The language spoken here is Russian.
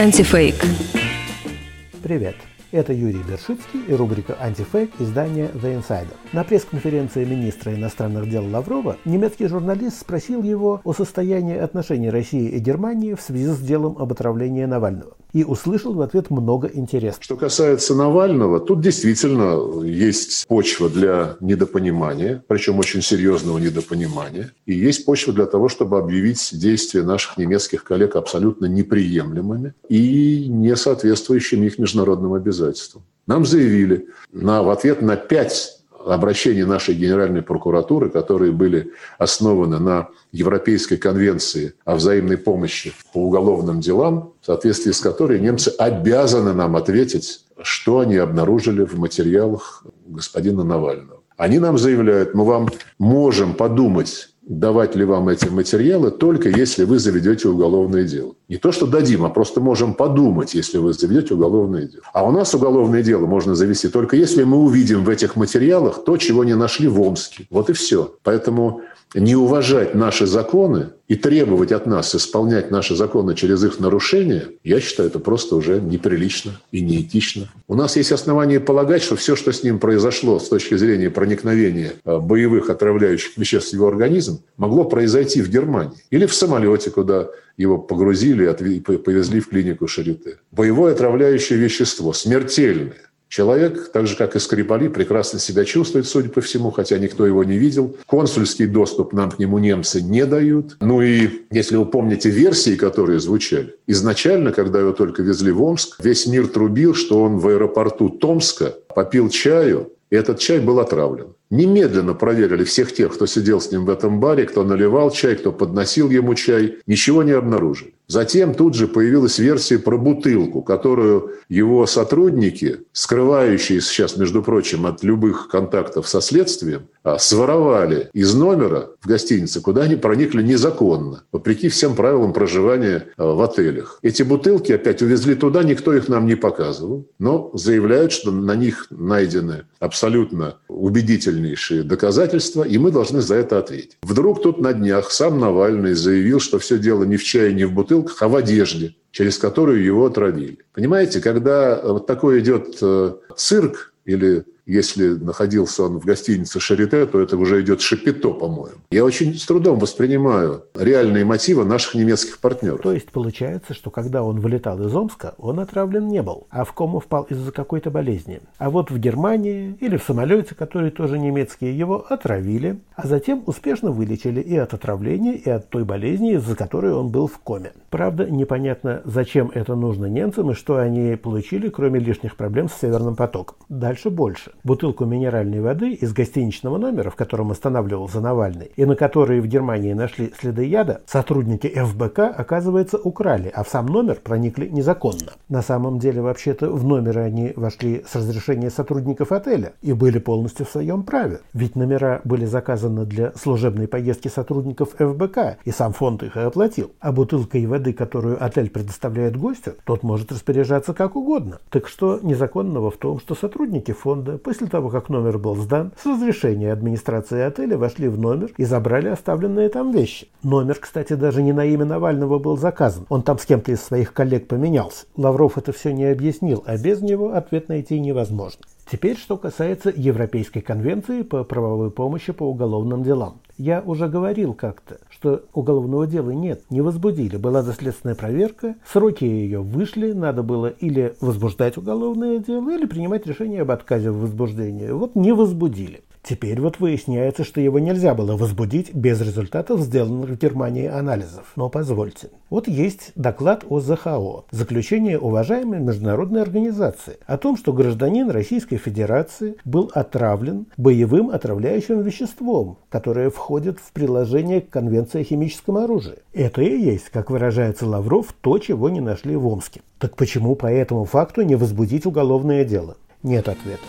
Антифейк. Привет. Это Юрий Бершицкий и рубрика «Антифейк» издания «The Insider». На пресс-конференции министра иностранных дел Лаврова немецкий журналист спросил его о состоянии отношений России и Германии в связи с делом об отравлении Навального. И услышал в ответ много интересного. Что касается Навального, тут действительно есть почва для недопонимания, причем очень серьезного недопонимания. И есть почва для того, чтобы объявить действия наших немецких коллег абсолютно неприемлемыми и не соответствующими их международным обязательствам. Нам заявили на, в ответ на пять обращений нашей Генеральной прокуратуры, которые были основаны на Европейской конвенции о взаимной помощи по уголовным делам, в соответствии с которой немцы обязаны нам ответить, что они обнаружили в материалах господина Навального. Они нам заявляют, мы вам можем подумать давать ли вам эти материалы, только если вы заведете уголовное дело. Не то, что дадим, а просто можем подумать, если вы заведете уголовное дело. А у нас уголовное дело можно завести только если мы увидим в этих материалах то, чего не нашли в Омске. Вот и все. Поэтому не уважать наши законы и требовать от нас исполнять наши законы через их нарушение, я считаю, это просто уже неприлично и неэтично. У нас есть основания полагать, что все, что с ним произошло с точки зрения проникновения э, боевых отравляющих веществ в его организм, могло произойти в Германии или в самолете, куда его погрузили и повезли в клинику Шарите. Боевое отравляющее вещество, смертельное, Человек, так же как и Скрипали, прекрасно себя чувствует, судя по всему, хотя никто его не видел. Консульский доступ нам к нему немцы не дают. Ну и, если вы помните версии, которые звучали, изначально, когда его только везли в Омск, весь мир трубил, что он в аэропорту Томска попил чаю, и этот чай был отравлен. Немедленно проверили всех тех, кто сидел с ним в этом баре, кто наливал чай, кто подносил ему чай. Ничего не обнаружили. Затем тут же появилась версия про бутылку, которую его сотрудники, скрывающие сейчас, между прочим, от любых контактов со следствием, а, своровали из номера в гостинице, куда они проникли незаконно, вопреки всем правилам проживания а, в отелях. Эти бутылки опять увезли туда, никто их нам не показывал, но заявляют, что на них найдены абсолютно убедительные сильнейшие доказательства, и мы должны за это ответить. Вдруг тут на днях сам Навальный заявил, что все дело не в чае, не в бутылках, а в одежде, через которую его отравили. Понимаете, когда вот такой идет э, цирк или если находился он в гостинице «Шарите», то это уже идет шапито, по-моему. Я очень с трудом воспринимаю реальные мотивы наших немецких партнеров. То есть получается, что когда он вылетал из Омска, он отравлен не был, а в кому впал из-за какой-то болезни. А вот в Германии или в самолете, который тоже немецкий, его отравили, а затем успешно вылечили и от отравления, и от той болезни, из-за которой он был в коме. Правда, непонятно, зачем это нужно немцам и что они получили, кроме лишних проблем с Северным потоком. Дальше больше бутылку минеральной воды из гостиничного номера, в котором останавливался Навальный, и на которой в Германии нашли следы яда, сотрудники ФБК, оказывается, украли, а в сам номер проникли незаконно. На самом деле, вообще-то, в номер они вошли с разрешения сотрудников отеля и были полностью в своем праве. Ведь номера были заказаны для служебной поездки сотрудников ФБК, и сам фонд их и оплатил. А бутылкой воды, которую отель предоставляет гостю, тот может распоряжаться как угодно. Так что незаконного в том, что сотрудники фонда После того, как номер был сдан, с разрешения администрации отеля вошли в номер и забрали оставленные там вещи. Номер, кстати, даже не на имя Навального был заказан. Он там с кем-то из своих коллег поменялся. Лавров это все не объяснил, а без него ответ найти невозможно. Теперь, что касается Европейской конвенции по правовой помощи по уголовным делам. Я уже говорил как-то, что уголовного дела нет, не возбудили. Была доследственная проверка, сроки ее вышли, надо было или возбуждать уголовное дело, или принимать решение об отказе в возбуждении. Вот не возбудили. Теперь вот выясняется, что его нельзя было возбудить без результатов сделанных в Германии анализов. Но позвольте. Вот есть доклад о ЗХО, заключение уважаемой международной организации, о том, что гражданин Российской Федерации был отравлен боевым отравляющим веществом, которое входит в приложение к Конвенции о химическом оружии. Это и есть, как выражается Лавров, то, чего не нашли в Омске. Так почему по этому факту не возбудить уголовное дело? Нет ответа.